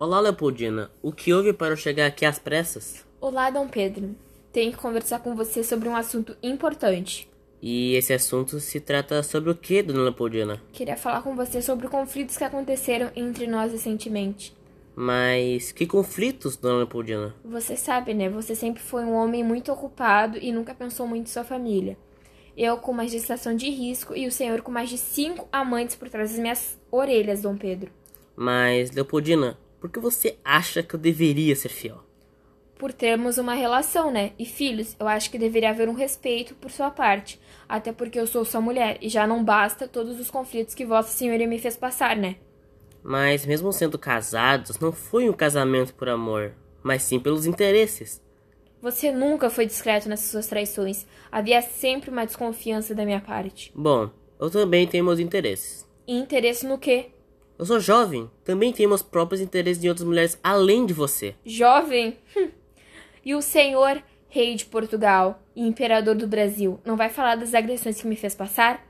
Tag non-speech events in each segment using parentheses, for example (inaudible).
Olá, Leopoldina. O que houve para eu chegar aqui às pressas? Olá, Dom Pedro. Tenho que conversar com você sobre um assunto importante. E esse assunto se trata sobre o que, dona Leopoldina? Queria falar com você sobre conflitos que aconteceram entre nós recentemente. Mas que conflitos, dona Leopoldina? Você sabe, né? Você sempre foi um homem muito ocupado e nunca pensou muito em sua família. Eu com uma gestação de risco e o senhor com mais de cinco amantes por trás das minhas orelhas, Dom Pedro. Mas, Leopoldina, por que você acha que eu deveria ser fiel? Por termos uma relação, né? E filhos, eu acho que deveria haver um respeito por sua parte. Até porque eu sou sua mulher e já não basta todos os conflitos que Vossa Senhoria me fez passar, né? Mas, mesmo sendo casados, não foi um casamento por amor, mas sim pelos interesses. Você nunca foi discreto nessas suas traições. Havia sempre uma desconfiança da minha parte. Bom, eu também tenho meus interesses. E interesse no quê? Eu sou jovem, também tenho meus próprios interesses em outras mulheres além de você. Jovem? Hum. E o senhor, rei de Portugal e imperador do Brasil, não vai falar das agressões que me fez passar?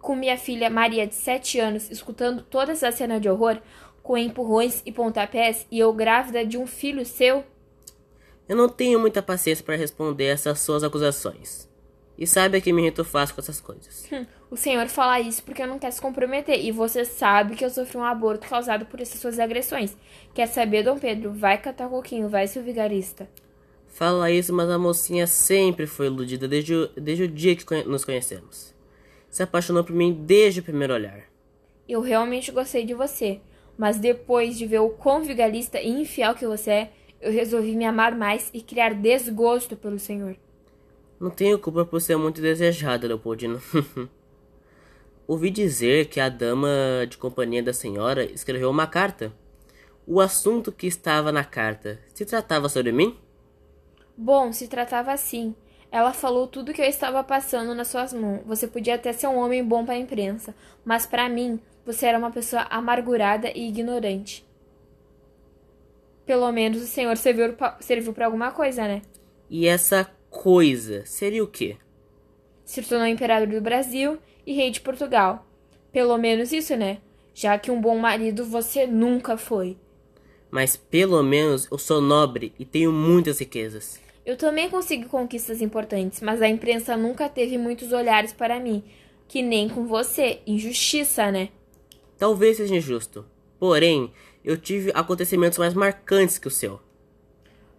Com minha filha Maria, de sete anos, escutando toda essa cena de horror, com empurrões e pontapés, e eu grávida de um filho seu? Eu não tenho muita paciência para responder essas suas acusações. E sabe que me irrito fácil com essas coisas. Hum, o senhor fala isso porque não quer se comprometer. E você sabe que eu sofri um aborto causado por essas suas agressões. Quer saber, Dom Pedro? Vai catar coquinho, vai, seu vigarista. Fala isso, mas a mocinha sempre foi iludida desde o, desde o dia que nos conhecemos. Se apaixonou por mim desde o primeiro olhar. Eu realmente gostei de você. Mas depois de ver o quão vigarista e infiel que você é, eu resolvi me amar mais e criar desgosto pelo senhor. Não tenho culpa por ser muito desejada, Leopoldino. (laughs) Ouvi dizer que a dama de companhia da senhora escreveu uma carta. O assunto que estava na carta se tratava sobre mim? Bom, se tratava assim. Ela falou tudo que eu estava passando nas suas mãos. Você podia até ser um homem bom para a imprensa, mas para mim, você era uma pessoa amargurada e ignorante. Pelo menos o senhor serviu para alguma coisa, né? E essa coisa seria o quê? Se tornou imperador do Brasil e rei de Portugal. Pelo menos isso, né? Já que um bom marido você nunca foi. Mas pelo menos eu sou nobre e tenho muitas riquezas. Eu também consegui conquistas importantes, mas a imprensa nunca teve muitos olhares para mim. Que nem com você. Injustiça, né? Talvez seja injusto. Porém, eu tive acontecimentos mais marcantes que o seu.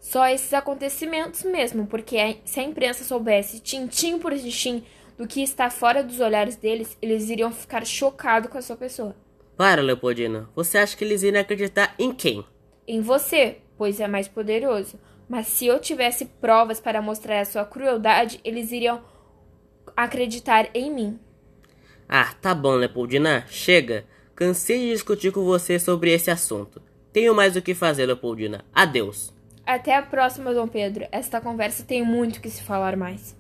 Só esses acontecimentos mesmo, porque se a imprensa soubesse tintim por tintim do que está fora dos olhares deles, eles iriam ficar chocados com a sua pessoa. Para, Leopoldina. Você acha que eles iriam acreditar em quem? Em você, pois é mais poderoso. Mas se eu tivesse provas para mostrar a sua crueldade, eles iriam acreditar em mim. Ah, tá bom, Leopoldina. Chega. Cansei de discutir com você sobre esse assunto. Tenho mais o que fazer, Leopoldina. Adeus. Até a próxima, Dom Pedro. Esta conversa tem muito que se falar mais.